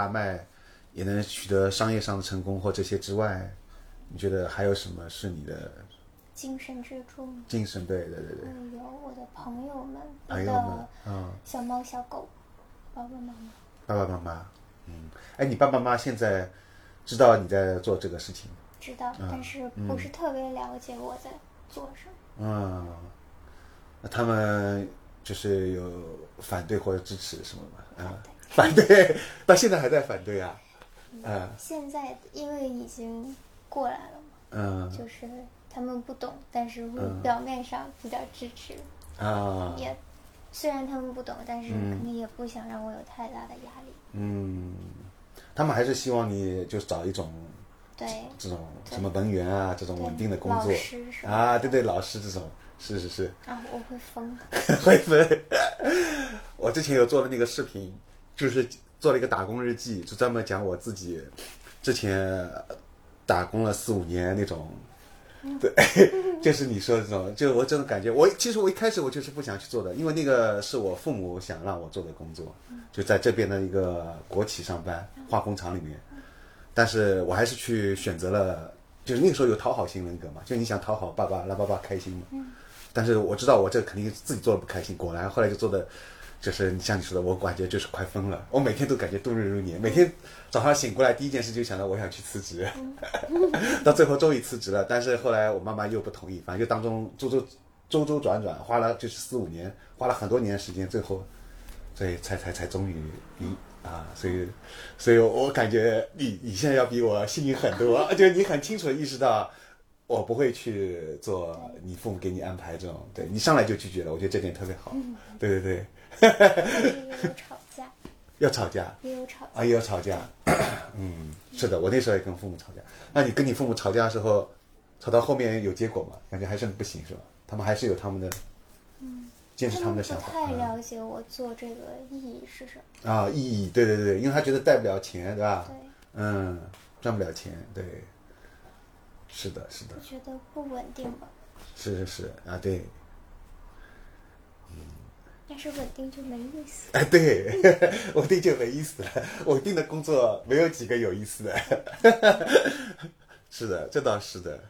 大卖，也能取得商业上的成功或这些之外，你觉得还有什么是你的精神支柱吗？精神？对对对对，嗯，有我的朋友们，我朋友们嗯，小猫小狗，爸爸妈妈。爸爸妈妈，嗯，哎，你爸爸妈妈现在知道你在做这个事情？知道，但是不是特别了解我在做什么。嗯，那他们就是有反对或者支持什么吗？啊，反对，到现在还在反对啊？嗯，现在因为已经过来了嘛，嗯。就是他们不懂，但是表面上比较支持，啊，也虽然他们不懂，但是肯定也不想让我有太大的压力。嗯，他们还是希望你就找一种对，这种什么文员啊，这种稳定的工作。啊，对对，老师这种，是是是，啊，我会疯。会疯。我之前有做的那个视频，就是做了一个打工日记，就专门讲我自己之前打工了四五年那种。对，就是你说的这种，就我这种感觉，我其实我一开始我就是不想去做的，因为那个是我父母想让我做的工作，就在这边的一个国企上班，化工厂里面，但是我还是去选择了，就是那个时候有讨好型人格嘛，就你想讨好爸爸，让爸爸开心嘛，但是我知道我这肯定自己做的不开心，果然后来就做的，就是像你说的，我感觉就是快疯了，我每天都感觉度日如年，每天早上醒过来第一件事就想到我想去辞职，到最后终于辞职了，但是后来我妈妈又不同意，反正就当中周周周周转转，花了就是四五年，花了很多年的时间，最后，所以才才才终于离啊，所以所以我感觉你你现在要比我幸运很多，就你很清楚的意识到。我不会去做你父母给你安排这种，对你上来就拒绝了，我觉得这点特别好。对对对，也有吵架，要吵架也有吵架。啊，也要吵架。嗯，是的，我那时候也跟父母吵架。那你跟你父母吵架的时候，吵到后面有结果吗？感觉还是不行是吧？他们还是有他们的，嗯坚持他们的想法。太嗯了解我做这个意义是什么。啊，意义，对对对，因为他觉得带不了钱，对吧？对，嗯，赚不了钱，对。是的，是的我，觉得不稳定吧，是是是啊，对，但是稳定就没意思。哎，对，稳定就没意思了。稳定的工作没有几个有意思的。是的，这倒是的。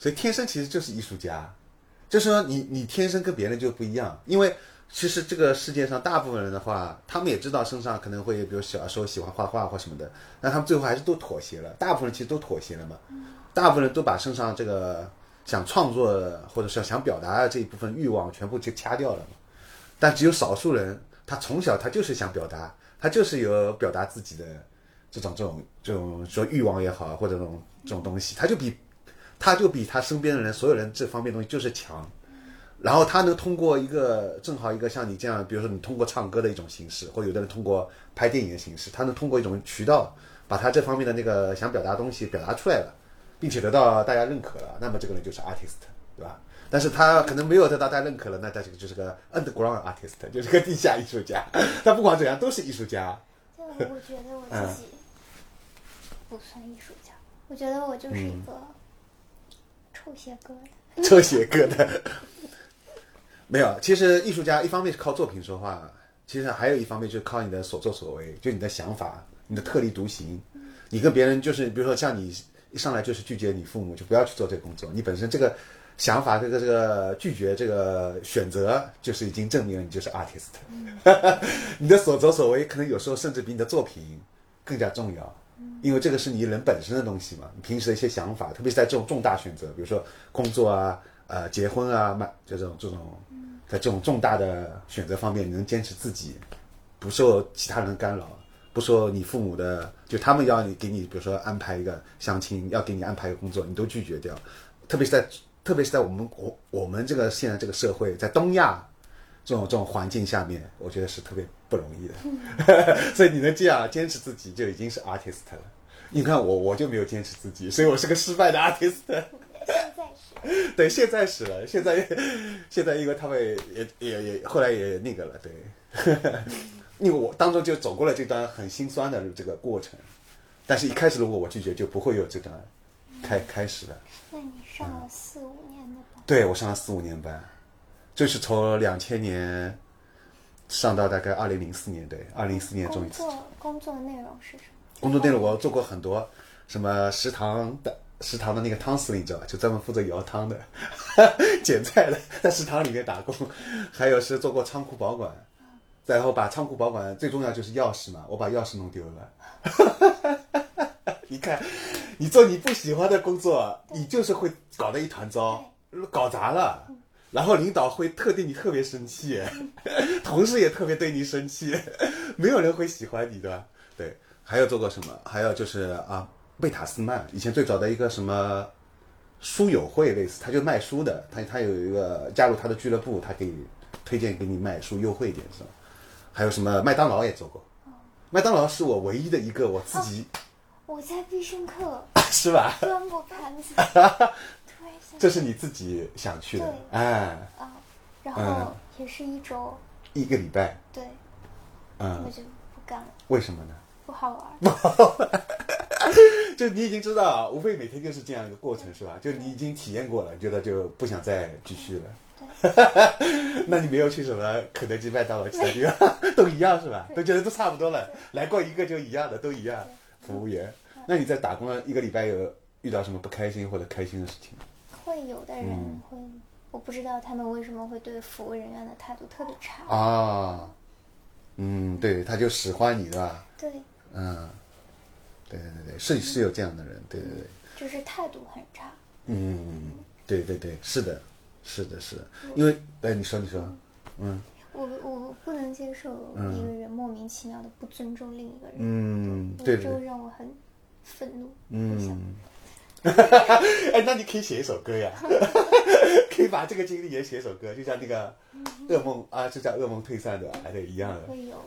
所以天生其实就是艺术家，就是说你你天生跟别人就不一样，因为其实这个世界上大部分人的话，他们也知道身上可能会，比如小时候喜欢画画或什么的，那他们最后还是都妥协了。大部分人其实都妥协了嘛，大部分人都把身上这个想创作或者是想表达的这一部分欲望全部就掐掉了嘛。但只有少数人，他从小他就是想表达，他就是有表达自己的这种这种这种说欲望也好，或者这种这种东西，他就比他就比他身边的人所有人这方面东西就是强。然后他能通过一个正好一个像你这样，比如说你通过唱歌的一种形式，或有的人通过拍电影的形式，他能通过一种渠道把他这方面的那个想表达东西表达出来了，并且得到大家认可了，那么这个人就是 artist，对吧？但是他可能没有得到大家认可了，那他这个就是个 underground artist，就是个地下艺术家。他不管怎样都是艺术家。就我觉得我自己不算艺术家，我觉得我就是一个臭鞋疙瘩。抽血疙瘩。没有，其实艺术家一方面是靠作品说话，其实还有一方面就是靠你的所作所为，就你的想法，你的特立独行。你跟别人就是，比如说像你一上来就是拒绝你父母，就不要去做这个工作。你本身这个想法，这个这个拒绝这个选择，就是已经证明了你就是 artist。你的所作所为，可能有时候甚至比你的作品更加重要。因为这个是你人本身的东西嘛，你平时的一些想法，特别是在这种重大选择，比如说工作啊、呃结婚啊、买这种这种，在这种重大的选择方面，你能坚持自己，不受其他人干扰，不受你父母的，就他们要你给你，比如说安排一个相亲，要给你安排一个工作，你都拒绝掉，特别是在特别是在我们我我们这个现在这个社会，在东亚这种这种环境下面，我觉得是特别不容易的。所以你能这样坚持自己，就已经是 artist 了。你看我，我就没有坚持自己，所以我是个失败的 artist。现在是对，现在是了，现在现在因为他们也也也后来也那个了，对，因为我当中就走过了这段很心酸的这个过程，但是一开始如果我拒绝，就不会有这段开开始了。那你上了四五年的班，对我上了四五年班，就是从两千年上到大概二零零四年，对，二零零四年终于工作工作内容是什么？工作内容我做过很多，什么食堂的食堂的那个汤司令，你知道吧？就专门负责舀汤的、捡菜的，在食堂里面打工。还有是做过仓库保管，然后把仓库保管最重要就是钥匙嘛，我把钥匙弄丢了。你看，你做你不喜欢的工作，你就是会搞得一团糟，搞砸了。然后领导会特对你特别生气，同事也特别对你生气，没有人会喜欢你的。对，还有做过什么？还有就是啊，贝塔斯曼以前最早的一个什么书友会类似，他就卖书的，他他有一个加入他的俱乐部，他可以推荐给你卖书优惠一点是吧？还有什么麦当劳也做过，麦当劳是我唯一的一个我自己、我在必胜客。是吧？端过盘子，这是你自己想去的，哎，啊，然嗯。后也是一周，一个礼拜，对，嗯。我，就不干了，为什么呢？不好玩。就你已经知道，无非每天就是这样一个过程，是吧？就你已经体验过了，你觉得就不想再继续了。那你没有去什么肯德基、麦当劳其他地方，都一样是吧？都觉得都差不多了，来过一个就一样的，都一样。服务员，那你在打工了一个礼拜，有遇到什么不开心或者开心的事情？会有的人嗯会，我不知道他们为什么会对服务人员的态度特别差。啊，嗯，对，他就使唤你，对吧？对，嗯，对对对对，是是有这样的人，对对对。就是态度很差。嗯，对对对，是的，是的，是的，因为，哎，你说，你说，嗯我我不能接受一个人莫名其妙的不尊重另一个人，嗯，对对这会，让我很愤怒。嗯，哎，那你可以写一首歌呀，可以把这个经历也写一首歌，就像那个噩梦啊，就叫噩梦退散的，还得一样的。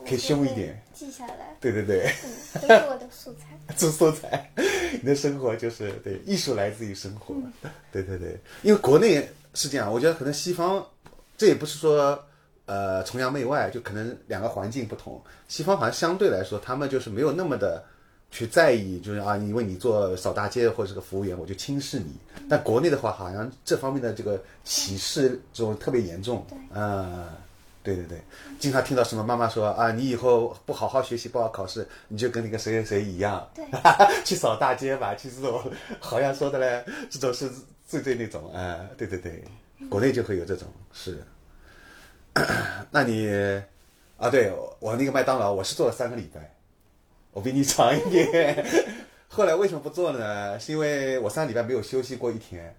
可以凶一点，记下来，对对对，嗯，都是我的素材。做 素材，你的生活就是对艺术来自于生活，对对对，因为国内是这样，我觉得可能西方，这也不是说呃崇洋媚外，就可能两个环境不同，西方好像相对来说他们就是没有那么的去在意，就是啊，因为你做扫大街或者是个服务员，我就轻视你，但国内的话好像这方面的这个歧视就特别严重，嗯。对对对，经常听到什么妈妈说啊，你以后不好好学习，不好好考试，你就跟那个谁谁谁一样，对，去扫大街吧。其实这种好像说的嘞，这种是最最那种，哎、对对对，国内就会有这种是。那你啊，对我那个麦当劳，我是做了三个礼拜，我比你长一点。后来为什么不做呢？是因为我三个礼拜没有休息过一天。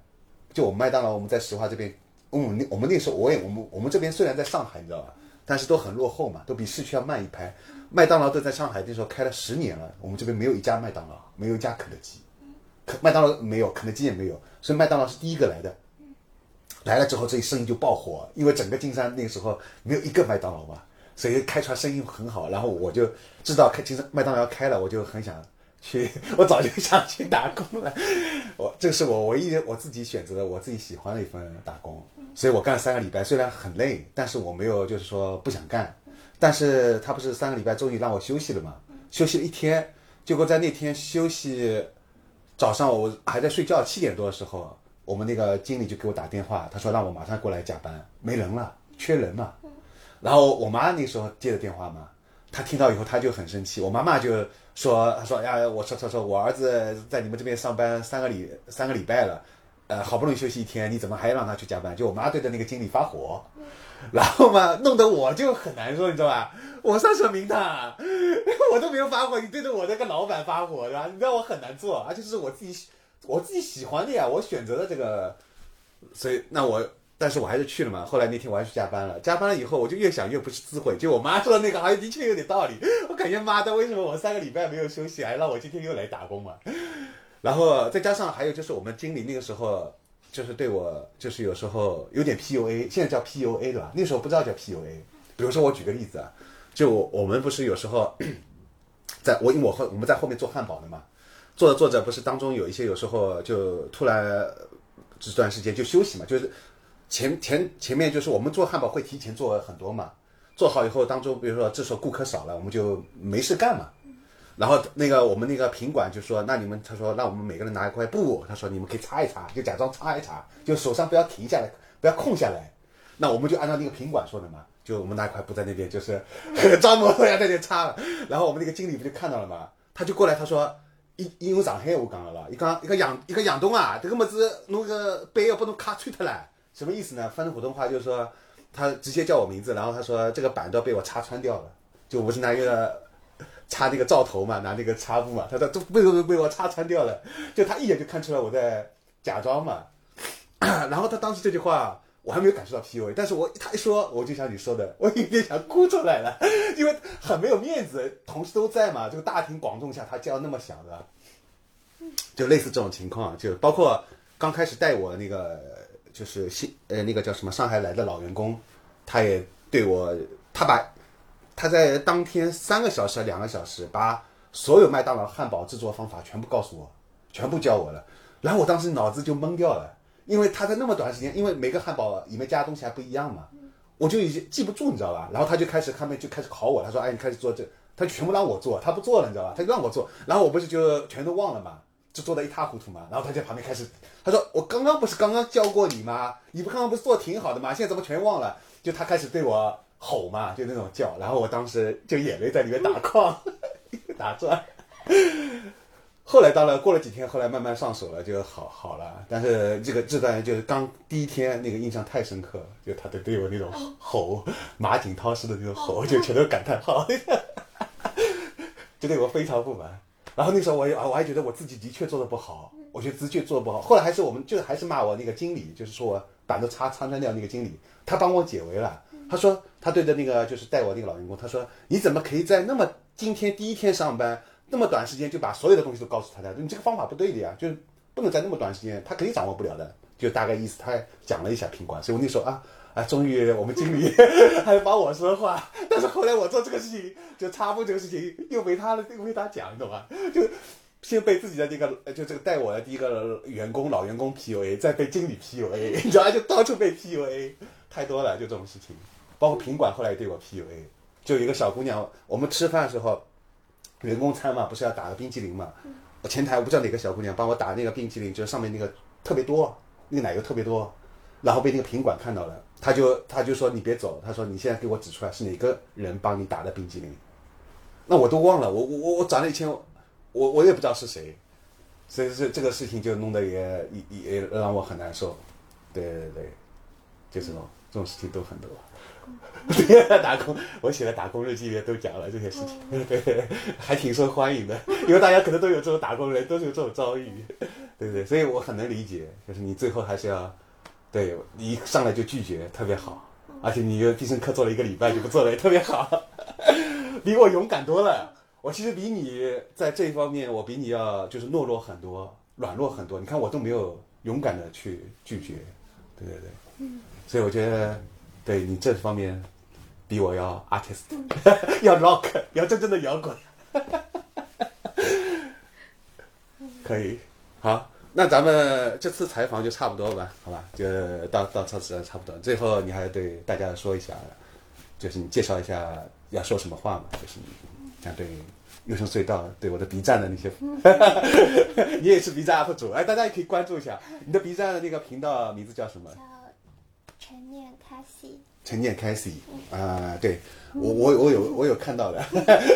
就我们麦当劳，我们在石化这边，嗯，我们那时候我也我们我们这边虽然在上海，你知道吧，但是都很落后嘛，都比市区要慢一拍。麦当劳都在上海那时候开了十年了，我们这边没有一家麦当劳，没有一家肯德基，肯麦当劳没有，肯德基也没有，所以麦当劳是第一个来的。来了之后，这一生意就爆火，因为整个金山那个时候没有一个麦当劳嘛，所以开出来生意很好。然后我就知道开金山麦当劳要开了，我就很想去，我早就想去打工了。我这是我唯一我自己选择的，我自己喜欢的一份打工，所以我干了三个礼拜，虽然很累，但是我没有就是说不想干。但是他不是三个礼拜终于让我休息了嘛？休息了一天，结果在那天休息早上我还在睡觉，七点多的时候，我们那个经理就给我打电话，他说让我马上过来加班，没人了，缺人嘛。然后我妈那时候接的电话嘛，她听到以后她就很生气，我妈妈就说，她说呀，我说说说，我儿子在你们这边上班三个礼三个礼拜了，呃，好不容易休息一天，你怎么还让他去加班？就我妈对着那个经理发火，然后嘛，弄得我就很难受，你知道吧？我上什么名堂？我都没有发火，你对着我这个老板发火，对吧？你知道我很难做，而且是我自己我自己喜欢的呀，我选择了这个，所以那我。但是我还是去了嘛。后来那天我还去加班了，加班了以后我就越想越不是滋味。就我妈说的那个，好像的确有点道理。我感觉妈的，为什么我三个礼拜没有休息，还让我今天又来打工嘛？然后再加上还有就是我们经理那个时候就是对我就是有时候有点 PUA，现在叫 PUA 对吧？那时候不知道叫 PUA。比如说我举个例子啊，就我们不是有时候 在我因为我后我们在后面做汉堡的嘛，做着做着不是当中有一些有时候就突然这段时间就休息嘛，就是前前前面就是我们做汉堡会提前做很多嘛，做好以后当中比如说这时候顾客少了，我们就没事干嘛。然后那个我们那个品管就说，那你们他说那我们每个人拿一块布，他说你们可以擦一擦，就假装擦一擦，就手上不要停下来，不要空下来。那我们就按照那个品管说的嘛，就我们拿一块布在那边，就是 张某要在那擦了。然后我们那个经理不就看到了嘛，他就过来他说，因因为上海话讲了咯，伊讲一个杨一个杨东啊，这个么子弄个杯要把侬卡穿脱了，什么意思呢？翻成普通话就是说，他直接叫我名字，然后他说这个板都要被我插穿掉了，就我不是拿一个。插那个灶头嘛，拿那个擦布嘛，他说都被被被我插穿掉了，就他一眼就看出来我在假装嘛。然后他当时这句话我还没有感受到 PUA，但是我他一说，我就像你说的，我有点想哭出来了，因为很没有面子，同事都在嘛，这个大庭广众下他叫那么响的，就类似这种情况，就包括刚开始带我那个就是新呃那个叫什么上海来的老员工，他也对我他把。他在当天三个小时、两个小时，把所有麦当劳汉堡制作方法全部告诉我，全部教我了。然后我当时脑子就懵掉了，因为他在那么短时间，因为每个汉堡里面加的东西还不一样嘛，我就已经记不住，你知道吧？然后他就开始他们就开始考我，他说：“哎，你开始做这，他就全部让我做，他不做了，你知道吧？他让我做，然后我不是就全都忘了嘛，就做的一塌糊涂嘛。然后他在旁边开始，他说：我刚刚不是刚刚教过你吗？你不刚刚不是做挺好的吗？现在怎么全忘了？就他开始对我。”吼嘛，就那种叫，然后我当时就眼泪在里面打 框，打转。后来当然过了几天，后来慢慢上手了，就好好了。但是这个这段就是刚第一天那个印象太深刻，就他的对我那种吼，马景涛式的那种吼，就全都感叹号，就对我非常不满。然后那时候我也我还觉得我自己的确做的不好，我觉得的确做的不好。后来还是我们就还是骂我那个经理，就是说我板都擦擦穿掉那个经理，他帮我解围了。他说，他对着那个就是带我那个老员工，他说：“你怎么可以在那么今天第一天上班那么短时间就把所有的东西都告诉他的？你这个方法不对的呀，就是不能在那么短时间，他肯定掌握不了的。”就大概意思，他讲了一下品管，所以我那时候啊啊，终于我们经理 还帮我说话。但是后来我做这个事情，就插播这个事情又被他又被他讲，懂吗？就先被自己的那个就这个带我的第一个员工老员工 PUA，再被经理 PUA，你知道就到处被 PUA，太多了，就这种事情。包括品管后来也对我 PUA，就有一个小姑娘，我们吃饭的时候，员工餐嘛，不是要打个冰激凌嘛？前台我不知道哪个小姑娘帮我打那个冰激凌，就是上面那个特别多，那个奶油特别多，然后被那个品管看到了，他就他就说你别走，他说你现在给我指出来是哪个人帮你打的冰激凌，那我都忘了，我我我我转了一圈，我我也不知道是谁，所以这这个事情就弄得也也也让我很难受，对对对，就这种这种事情都很多。打工，我写的打工日记里面都讲了这些事情，对，还挺受欢迎的，因为大家可能都有这种打工人，都是有这种遭遇，对不对？所以我很能理解，就是你最后还是要，对你一上来就拒绝，特别好，而且你又必胜客做了一个礼拜就不做了，也特别好，比我勇敢多了。我其实比你在这一方面，我比你要就是懦弱很多，软弱很多。你看我都没有勇敢的去拒绝，对对对，所以我觉得。对你这方面比我要 artist，要 rock，要真正的摇滚。可以，好，那咱们这次采访就差不多吧，好吧？就到到这次差不多。最后你还对大家说一下，就是你介绍一下要说什么话嘛？就是你想对优胜隧道，对我的 B 站的那些，你也是 B 站 UP 主，哎，大家也可以关注一下你的 B 站的那个频道名字叫什么？陈念开西，陈念开西啊，对。我我我有我有看到的，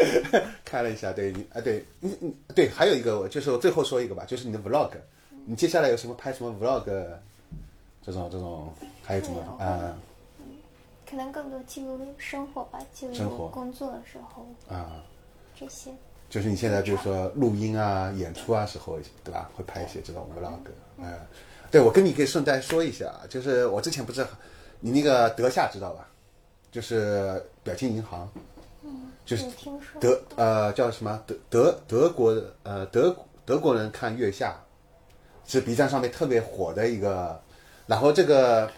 看了一下，对你啊，对，你你对，还有一个就是我最后说一个吧，就是你的 vlog，你接下来有什么拍什么 vlog，这种这种还有什么啊？可能更多记录生活吧，记录工作的时候啊，这些。就是你现在比如说录音啊、演出啊时候，对吧？会拍一些这种 vlog，嗯。对，我跟你可以顺带说一下，就是我之前不是，你那个德夏知道吧？就是表情银行，就是德呃叫什么德德德国呃德德国人看月下，是 B 站上面特别火的一个，然后这个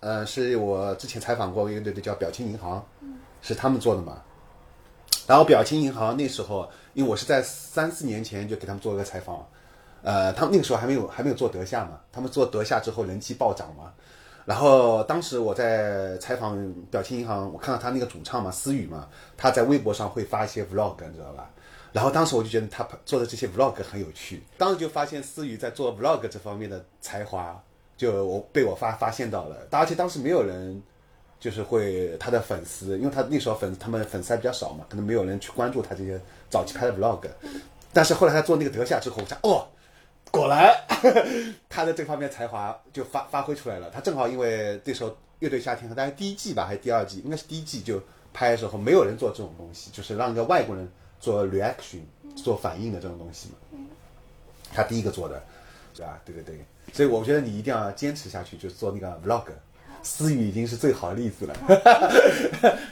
呃是我之前采访过一个队队叫表情银行，是他们做的嘛？然后表情银行那时候，因为我是在三四年前就给他们做一个采访。呃，他们那个时候还没有还没有做德夏嘛，他们做德夏之后人气暴涨嘛，然后当时我在采访表情银行，我看到他那个主唱嘛，思雨嘛，他在微博上会发一些 vlog，你知道吧？然后当时我就觉得他做的这些 vlog 很有趣，当时就发现思雨在做 vlog 这方面的才华，就我被我发发现到了，而且当时没有人就是会他的粉丝，因为他那时候粉他们粉丝还比较少嘛，可能没有人去关注他这些早期拍的 vlog。但是后来他做那个德夏之后，我想哦，果然 他的这方面才华就发发挥出来了。他正好因为那时候乐队夏天，和大概第一季吧还是第二季，应该是第一季就拍的时候，没有人做这种东西，就是让一个外国人做 reaction 做反应的这种东西嘛。他第一个做的，是吧？对对对，所以我觉得你一定要坚持下去，就是做那个 vlog。思雨已经是最好的例子了。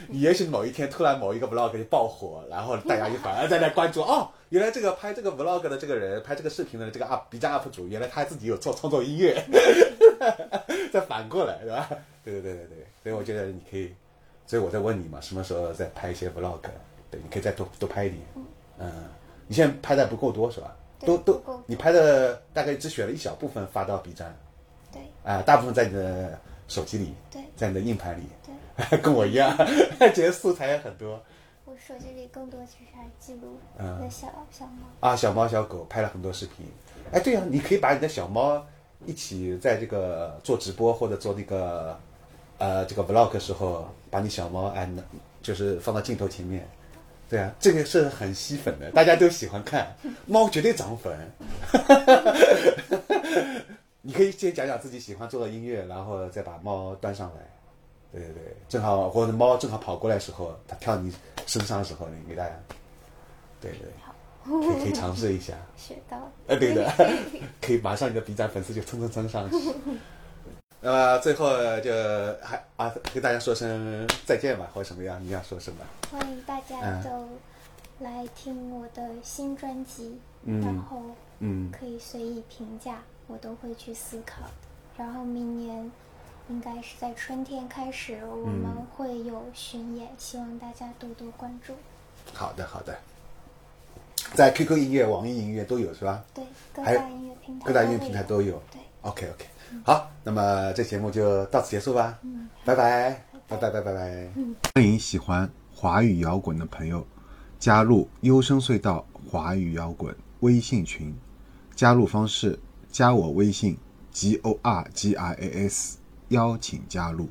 你 也许某一天突然某一个 vlog 就爆火，然后大家就反而在那关注哦，原来这个拍这个 vlog 的这个人，拍这个视频的这个 up B 站 up 主，原来他自己有做创作音乐。再反过来，对吧？对对对对对，所以我觉得你可以，所以我在问你嘛，什么时候再拍一些 vlog？对，你可以再多多拍一点。嗯，你现在拍的不够多是吧？都都，你拍的大概只选了一小部分发到 B 站。对。啊，大部分在你的。手机里，对，在你的硬盘里，对，跟我一样，觉得素材也很多。我手机里更多其实还记录的小小猫啊，小猫小狗拍了很多视频。哎，对呀，你可以把你的小猫一起在这个做直播或者做那个呃这个 vlog 时候，把你小猫哎，就是放到镜头前面。对啊，这个是很吸粉的，大家都喜欢看，猫绝对涨粉。你可以先讲讲自己喜欢做的音乐，然后再把猫端上来。对对对，正好或者猫正好跑过来的时候，它跳你身上的时候，你给大家。对对，可以可以尝试一下。学到。哎，对的，可以马上你的 B 站粉丝就蹭蹭蹭上去。那么最后就还啊，跟大家说声再见吧，或者什么样？你要说什么？欢迎大家都来听我的新专辑，然后嗯，可以随意评价。我都会去思考，然后明年应该是在春天开始，我们会有巡演，希望大家多多关注。好的，好的，在 QQ 音乐、网易音乐都有是吧？对，各大音乐平台各大音乐平台都有。对，OK OK，好，那么这节目就到此结束吧。嗯，拜拜，拜拜，拜拜拜。欢迎喜欢华语摇滚的朋友加入优声隧道华语摇滚微信群，加入方式。加我微信 g o r g i a s，邀请加入。